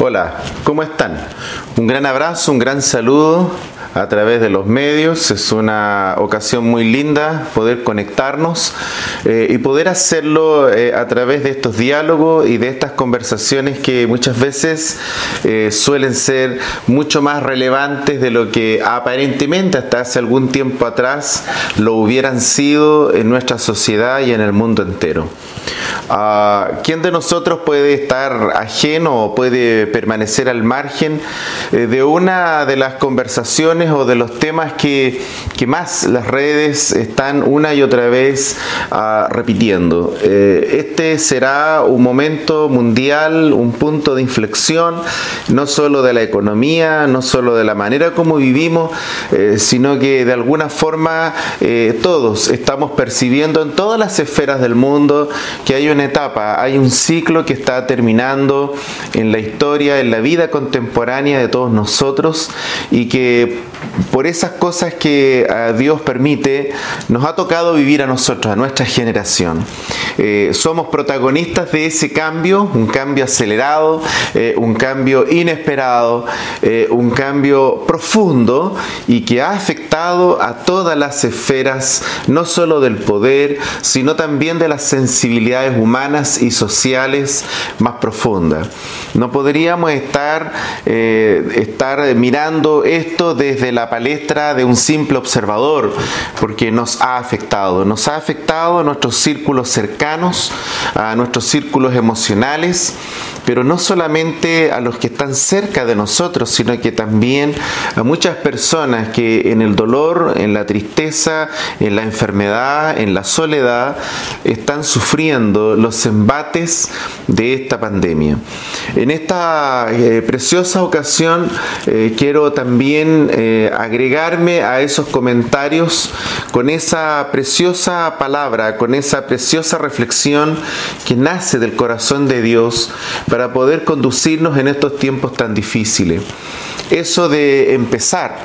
Hola, ¿cómo están? Un gran abrazo, un gran saludo a través de los medios. Es una ocasión muy linda poder conectarnos eh, y poder hacerlo eh, a través de estos diálogos y de estas conversaciones que muchas veces eh, suelen ser mucho más relevantes de lo que aparentemente hasta hace algún tiempo atrás lo hubieran sido en nuestra sociedad y en el mundo entero. Uh, ¿Quién de nosotros puede estar ajeno o puede permanecer al margen eh, de una de las conversaciones o de los temas que, que más las redes están una y otra vez uh, repitiendo? Eh, este será un momento mundial, un punto de inflexión, no solo de la economía, no solo de la manera como vivimos, eh, sino que de alguna forma eh, todos estamos percibiendo en todas las esferas del mundo que hay una etapa, hay un ciclo que está terminando en la historia, en la vida contemporánea de todos nosotros y que por esas cosas que ah, Dios permite, nos ha tocado vivir a nosotros, a nuestra generación. Eh, somos protagonistas de ese cambio, un cambio acelerado, eh, un cambio inesperado, eh, un cambio profundo y que ha afectado a todas las esferas, no solo del poder, sino también de las sensibilidades humanas y sociales más profundas. No podríamos estar, estar mirando esto desde la palestra de un simple observador, porque nos ha afectado, nos ha afectado a nuestros círculos cercanos, a nuestros círculos emocionales, pero no solamente a los que están cerca de nosotros, sino que también a muchas personas que en el dolor, en la tristeza, en la enfermedad, en la soledad, están sufriendo los embates de esta pandemia. En esta eh, preciosa ocasión eh, quiero también eh, agregarme a esos comentarios con esa preciosa palabra, con esa preciosa reflexión que nace del corazón de Dios para poder conducirnos en estos tiempos tan difíciles eso de empezar,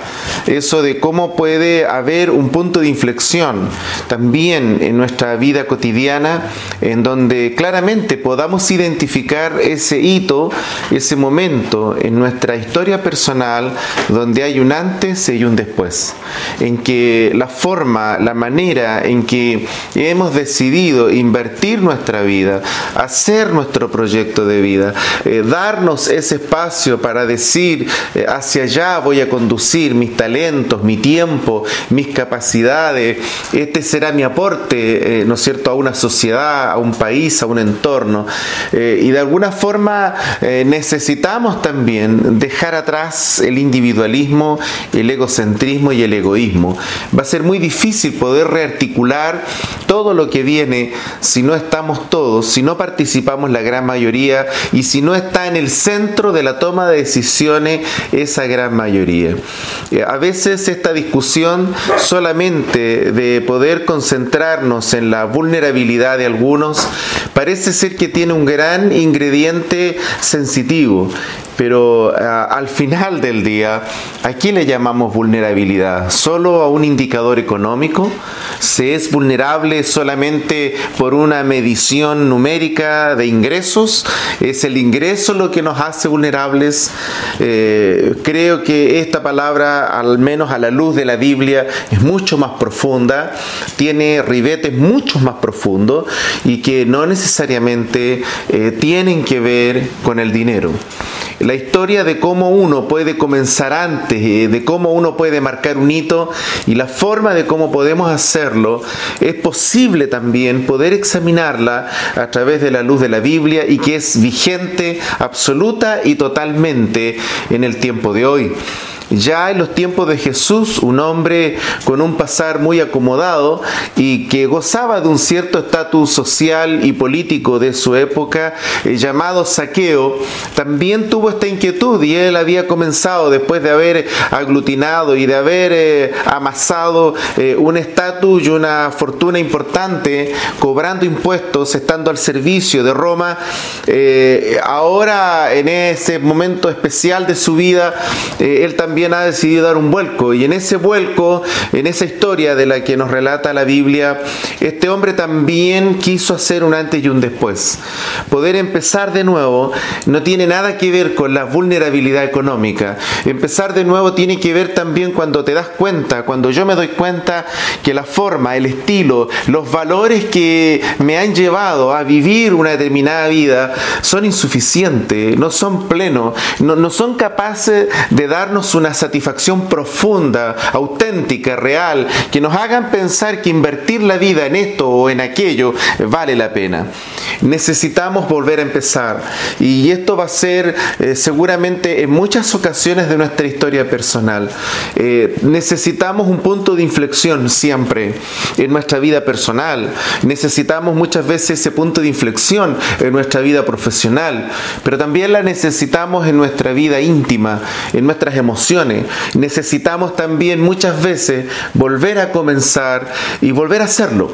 eso de cómo puede haber un punto de inflexión también en nuestra vida cotidiana, en donde claramente podamos identificar ese hito, ese momento en nuestra historia personal, donde hay un antes y un después, en que la forma, la manera en que hemos decidido invertir nuestra vida, hacer nuestro proyecto de vida, eh, darnos ese espacio para decir, eh, hacia allá voy a conducir mis talentos, mi tiempo, mis capacidades. Este será mi aporte, eh, ¿no es cierto?, a una sociedad, a un país, a un entorno. Eh, y de alguna forma eh, necesitamos también dejar atrás el individualismo, el egocentrismo y el egoísmo. Va a ser muy difícil poder rearticular todo lo que viene si no estamos todos, si no participamos la gran mayoría y si no está en el centro de la toma de decisiones esa gran mayoría. Eh, a veces esta discusión solamente de poder concentrarnos en la vulnerabilidad de algunos parece ser que tiene un gran ingrediente sensitivo pero ah, al final del día, ¿a qué le llamamos vulnerabilidad? ¿Solo a un indicador económico? ¿Se es vulnerable solamente por una medición numérica de ingresos? ¿Es el ingreso lo que nos hace vulnerables? Eh, creo que esta palabra, al menos a la luz de la Biblia, es mucho más profunda, tiene ribetes mucho más profundos y que no necesariamente eh, tienen que ver con el dinero la historia de cómo uno puede comenzar antes, eh, de cómo uno puede marcar un hito y la forma de cómo podemos hacerlo, es posible también poder examinarla a través de la luz de la Biblia y que es vigente absoluta y totalmente en el tiempo de hoy. Ya en los tiempos de Jesús, un hombre con un pasar muy acomodado y que gozaba de un cierto estatus social y político de su época, eh, llamado Saqueo, también tuvo esta inquietud y él había comenzado después de haber aglutinado y de haber eh, amasado eh, un estatus y una fortuna importante, cobrando impuestos, estando al servicio de Roma, ahora en ese momento especial de su vida, él también también ha decidido dar un vuelco. Y en ese vuelco, en esa historia de la que nos relata la Biblia, este hombre también quiso hacer un antes y un después. Poder empezar de nuevo no tiene nada que ver con la vulnerabilidad económica. Empezar de nuevo tiene que ver también cuando te das cuenta, cuando yo me doy cuenta que la forma, el estilo, los valores que me han llevado a vivir una determinada vida son insuficientes, no son plenos, no, no son capaces de darnos una satisfacción profunda, auténtica, real, que nos hagan pensar que invertir la vida en esto o en aquello vale la pena. Necesitamos volver a empezar y esto va a ser eh, seguramente en muchas ocasiones de nuestra historia personal. Eh, necesitamos un punto de inflexión siempre en nuestra vida personal. Necesitamos muchas veces ese punto de inflexión en nuestra vida profesional, pero también la necesitamos en nuestra vida íntima, en nuestras emociones. Necesitamos también muchas veces volver a comenzar y volver a hacerlo.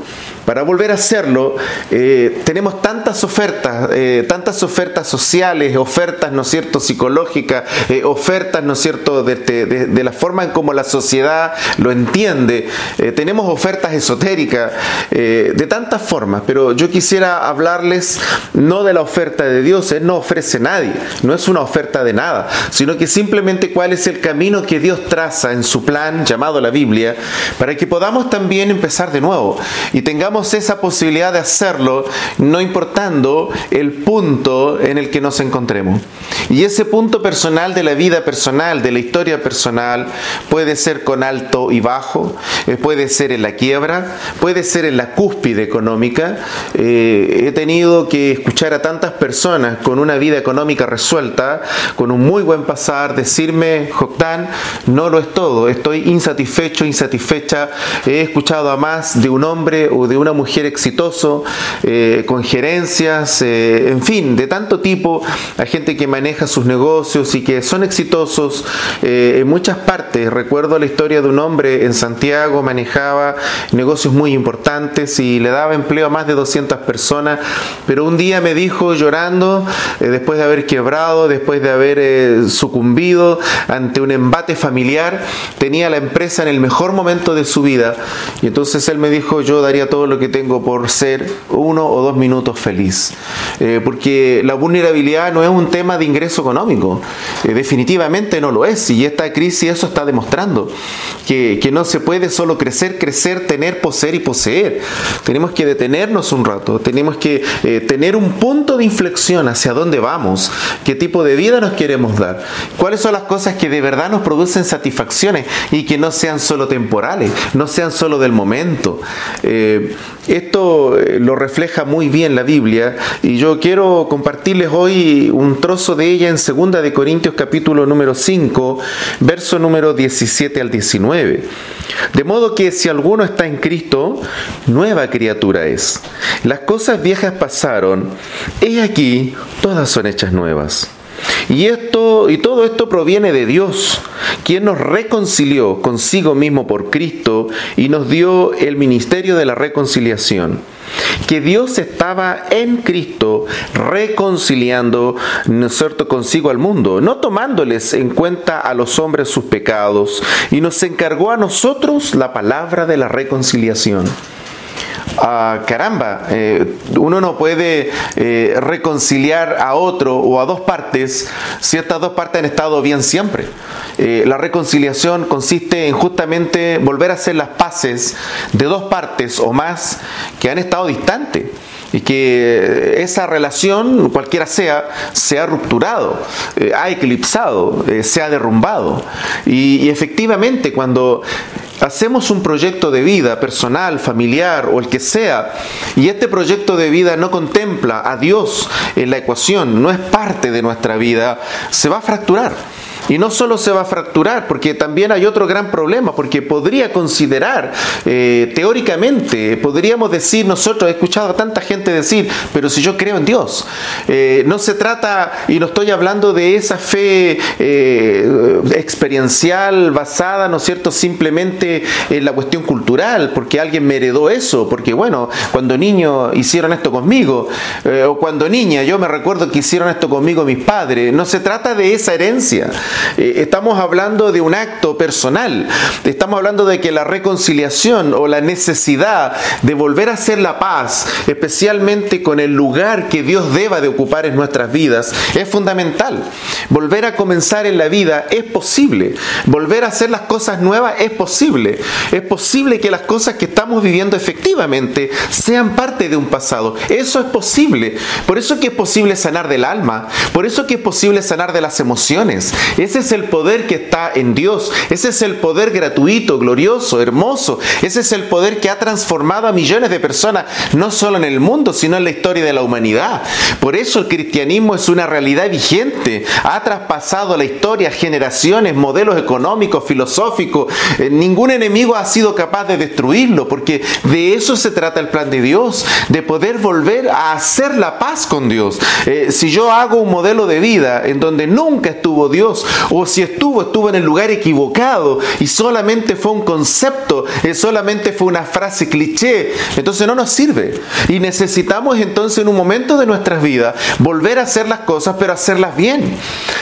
Para volver a hacerlo, eh, tenemos tantas ofertas, eh, tantas ofertas sociales, ofertas, ¿no cierto?, psicológicas, eh, ofertas, ¿no cierto?, de, la forma en como la sociedad lo entiende. tenemos ofertas esotéricas de tantas formas, pero yo quisiera hablarles no de la oferta de Dios, Él no ofrece nadie, no es una oferta de nada, sino que simplemente cuál es el camino que Dios traza en su plan llamado la Biblia, para que podamos también empezar de nuevo y tengamos esa posibilidad de hacerlo, no importando el punto en el que nos encontremos. Y ese punto personal de la vida personal, de la historia personal, puede ser con alto y bajo, eh, puede ser en la quiebra, puede ser en la cúspide económica. Eh, he tenido que escuchar a tantas personas con una vida económica resuelta, con un muy buen pasar, decirme, Joctán, no lo es todo, estoy insatisfecho, insatisfecha. He escuchado a más de un hombre o de una mujer exitoso, eh, con gerencias, eh, en fin, de tanto tipo, a gente que maneja sus negocios y que son exitosos eh, en muchas partes. Recuerdo la historia de un hombre en Santiago, manejaba negocios muy importantes y le daba empleo a más de 200 personas, pero un día me dijo llorando, después de haber quebrado, después de haber sucumbido ante un embate familiar, tenía la empresa en el mejor momento de su vida y entonces él me dijo, yo daría todo lo que tengo por ser uno o dos minutos feliz. Eh, porque la vulnerabilidad no es un tema de ingreso económico, eh, definitivamente no lo es. Y esta crisis eso está demostrando, que, que, no se puede solo crecer, crecer, tener, poseer y poseer. Tenemos que detenernos un rato, tenemos que eh, tener un punto de inflexión hacia dónde vamos, qué tipo de vida nos queremos dar, cuáles son las cosas que de verdad nos producen satisfacciones y que no sean solo temporales, no sean solo del momento. Esto eh, lo refleja muy bien la Biblia y yo quiero compartirles hoy un trozo de ella en 2 de Corintios capítulo número 5, verso número 17 al 19. De modo que si alguno está en Cristo, nueva criatura es. Las cosas viejas pasaron, he aquí, todas son hechas nuevas. Y esto y todo esto proviene de Dios, quien nos reconcilió consigo mismo por Cristo y nos dio el ministerio de la reconciliación. Que Dios estaba en Cristo reconciliando, ¿no cierto?, consigo al mundo, no tomándoles en cuenta a los hombres sus pecados, y nos encargó a nosotros la palabra de la reconciliación. Ah, caramba, eh, uno no puede eh, reconciliar a otro o a dos partes si estas dos partes han estado bien siempre. Eh, la reconciliación consiste en justamente volver a hacer las paces de dos partes o más que han estado distantes y que esa relación, cualquiera sea, se ha rupturado, ha eclipsado, se ha derrumbado. y efectivamente, cuando hacemos un proyecto de vida personal, familiar o el que sea, y este proyecto de vida no contempla a Dios en la ecuación, no es parte de nuestra vida, se va a fracturar. Y no solo se va a fracturar, porque también hay otro gran problema, porque podría considerar, eh, teóricamente, podríamos decir, nosotros, he escuchado a tanta gente decir, pero si yo creo en Dios, eh, no se trata, y no estoy hablando de esa fe eh, experiencial basada, ¿no es cierto?, simplemente en la cuestión cultural, porque alguien me heredó eso, porque bueno, cuando niño hicieron esto conmigo, o cuando niña, yo me recuerdo que hicieron esto conmigo mis padres, no se trata de esa herencia, Eh, estamos hablando de un acto personal. Estamos hablando de que la reconciliación o la necesidad de volver a hacer la paz, especialmente con el lugar que Dios deba de ocupar en nuestras vidas, es fundamental. Volver a comenzar en la vida es posible. Volver a hacer las cosas nuevas es posible. Es posible que las cosas que estamos viviendo efectivamente sean parte de un pasado. Eso es posible. Por eso que es posible sanar del alma. Por eso que es posible sanar de las emociones. Ese es el poder que está en Dios. Ese es el poder gratuito, glorioso, hermoso. Ese es el poder que ha transformado a millones de personas, no solo en el mundo, sino en la historia de la humanidad. Por eso el cristianismo es una realidad vigente. Ha traspasado la historia, generaciones, modelos económicos, filosóficos. Eh, ningún enemigo ha sido capaz de destruirlo, porque de eso se trata el plan de Dios, de poder volver a hacer la paz con Dios. Eh, si yo hago un modelo de vida en donde nunca estuvo Dios, o si estuvo, estuvo en el lugar equivocado y solamente fue un concepto, eh, solamente fue una frase cliché, entonces no nos sirve. Y necesitamos entonces en un momento de nuestras vidas volver a hacer las cosas, pero hacerlas bien.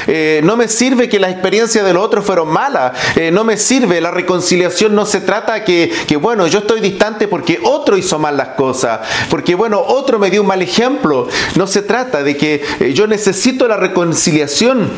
Eh, no me sirve que las experiencias de los otros fueron malas, no me sirve, la reconciliación no se trata que, que, bueno, yo estoy distante porque otro hizo mal las cosas, porque bueno, otro me dio un mal ejemplo. No se trata de que eh, yo necesito la reconciliación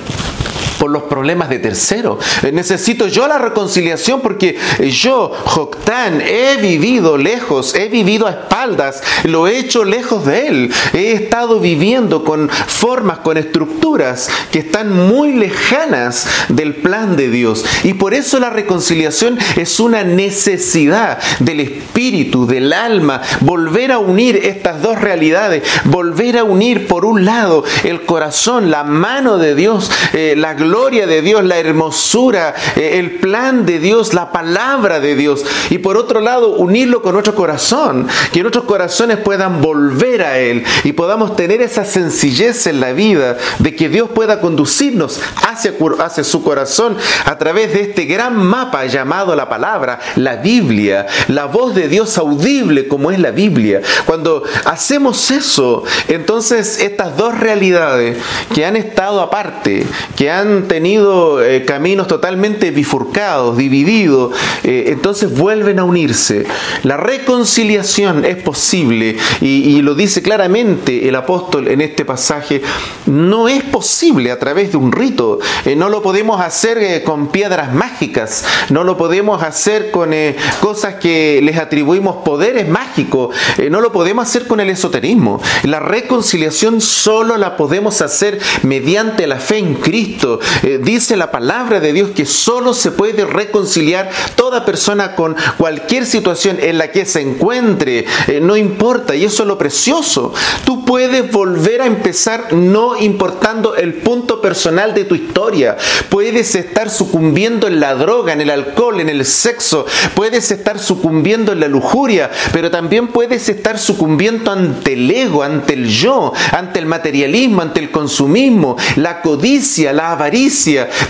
por los problemas de tercero. Eh, necesito yo la reconciliación porque yo, Joctán, he vivido lejos, he vivido a espaldas, lo he hecho lejos de él. He estado viviendo con formas, con estructuras que están muy lejanas del plan de Dios. Y por eso la reconciliación es una necesidad del espíritu, del alma, volver a unir estas dos realidades, volver a unir por un lado el corazón, la mano de Dios, eh, la gloria gloria de Dios, la hermosura, eh, el plan de Dios, la palabra de Dios. Y por otro lado, unirlo con nuestro corazón, que nuestros corazones puedan volver a Él y podamos tener esa sencillez en la vida de que Dios pueda conducirnos hacia, hacia su corazón a través de este gran mapa llamado la palabra, la Biblia, la voz de Dios audible como es la Biblia. Cuando hacemos eso, entonces estas dos realidades que han estado aparte, que han tenido eh, caminos totalmente bifurcados, divididos, eh, entonces vuelven a unirse. La reconciliación es posible y, lo dice claramente el apóstol en este pasaje, no es posible a través de un rito, eh, no lo podemos hacer con piedras mágicas, no lo podemos hacer con cosas que les atribuimos poderes mágicos, no lo podemos hacer con el esoterismo. La reconciliación solo la podemos hacer mediante la fe en Cristo, eh, dice la palabra de Dios que solo se puede reconciliar toda persona con cualquier situación en la que se encuentre. Eh, no importa, y eso es lo precioso. Tú puedes volver a empezar no importando el punto personal de tu historia. Puedes estar sucumbiendo en la droga, en el alcohol, en el sexo. Puedes estar sucumbiendo en la lujuria, pero también puedes estar sucumbiendo ante el ego, ante el yo, ante el materialismo, ante el consumismo, la codicia, la avaricia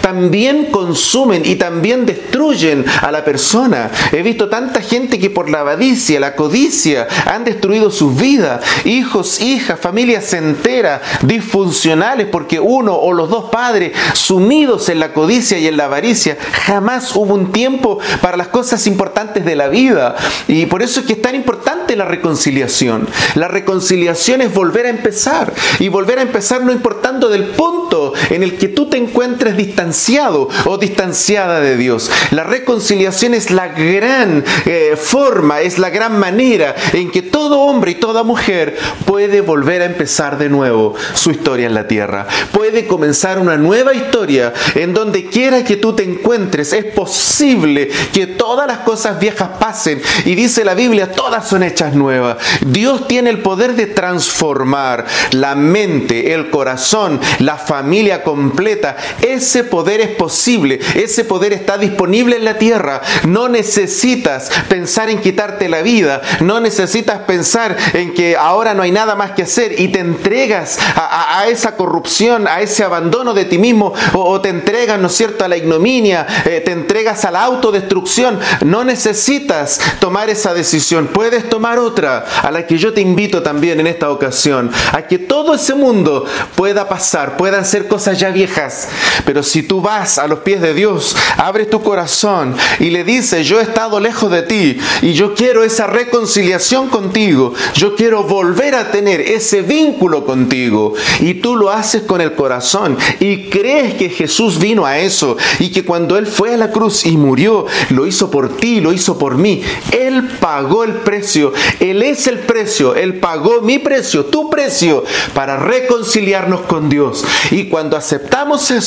también consumen y también destruyen a la persona. He visto tanta gente que por la avaricia, la codicia, han destruido sus vidas. Hijos, hijas, familias enteras, disfuncionales, porque uno o los dos padres sumidos en la codicia y en la avaricia, jamás hubo un tiempo para las cosas importantes de la vida. Y por eso es que es tan importante la reconciliación. La reconciliación es volver a empezar. Y volver a empezar no importando del punto en el que tú te encuentras encuentres distanciado o distanciada de Dios. La reconciliación es la gran eh, forma, es la gran manera en que todo hombre y toda mujer puede volver a empezar de nuevo su historia en la tierra. Puede comenzar una nueva historia en donde quiera que tú te encuentres. Es posible que todas las cosas viejas pasen y dice la Biblia, todas son hechas nuevas. Dios tiene el poder de transformar la mente, el corazón, la familia completa ese poder es posible, ese poder está disponible en la tierra. No necesitas pensar en quitarte la vida, no necesitas pensar en que ahora no hay nada más que hacer y te entregas a, esa corrupción, a ese abandono de ti mismo o, te entregas, ¿no cierto?, a la ignominia, eh, te entregas a la autodestrucción. No necesitas tomar esa decisión, puedes tomar otra a la que yo te invito también en esta ocasión, a que todo ese mundo pueda pasar, puedan ser cosas ya viejas Pero si tú vas a los pies de Dios, abres tu corazón y le dices, yo he estado lejos de ti y yo quiero esa reconciliación contigo, yo quiero volver a tener ese vínculo contigo y tú lo haces con el corazón y crees que Jesús vino a eso y que cuando Él fue a la cruz y murió, lo hizo por ti, lo hizo por mí. Él pagó el precio, Él es el precio, Él pagó mi precio, tu precio, para reconciliarnos con Dios. Y cuando aceptamos eso,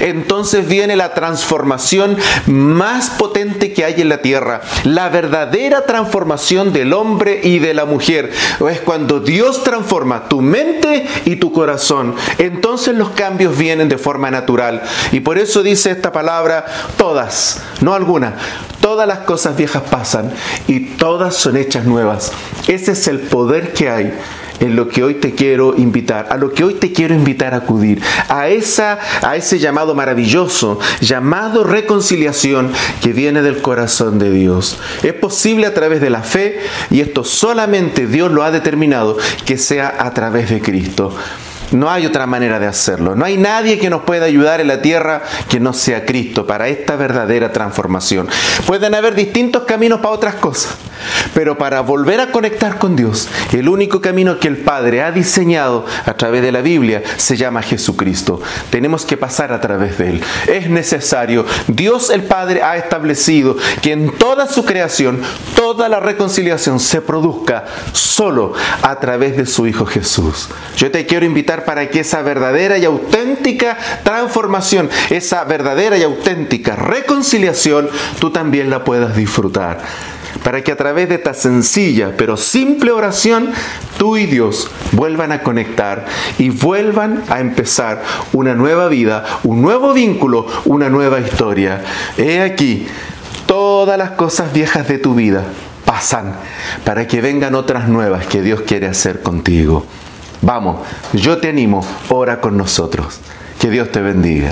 entonces viene la transformación más potente que hay en la tierra, la verdadera transformación del hombre y de la mujer. Es cuando Dios transforma tu mente y tu corazón, entonces los cambios vienen de forma natural. Y por eso dice esta palabra, todas, no alguna, todas las cosas viejas pasan y todas son hechas nuevas. Ese es el poder que hay en lo que hoy te quiero invitar, a lo que hoy te quiero invitar a acudir, a, esa, a ese llamado maravilloso, llamado reconciliación que viene del corazón de Dios. Es posible a través de la fe y esto solamente Dios lo ha determinado que sea a través de Cristo. No hay otra manera de hacerlo. No hay nadie que nos pueda ayudar en la tierra que no sea Cristo para esta verdadera transformación. Pueden haber distintos caminos para otras cosas, pero para volver a conectar con Dios, el único camino que el Padre ha diseñado a través de la Biblia se llama Jesucristo. Tenemos que pasar a través de Él. Es necesario. Dios el Padre ha establecido que en toda su creación, toda la reconciliación se produzca solo a través de su Hijo Jesús. Yo te quiero invitar para que esa verdadera y auténtica transformación, esa verdadera y auténtica reconciliación, tú también la puedas disfrutar. Para que a través de esta sencilla pero simple oración, tú y Dios vuelvan a conectar y vuelvan a empezar una nueva vida, un nuevo vínculo, una nueva historia. He aquí, todas las cosas viejas de tu vida pasan para que vengan otras nuevas que Dios quiere hacer contigo. Vamos, yo te animo, ora con nosotros. Que Dios te bendiga.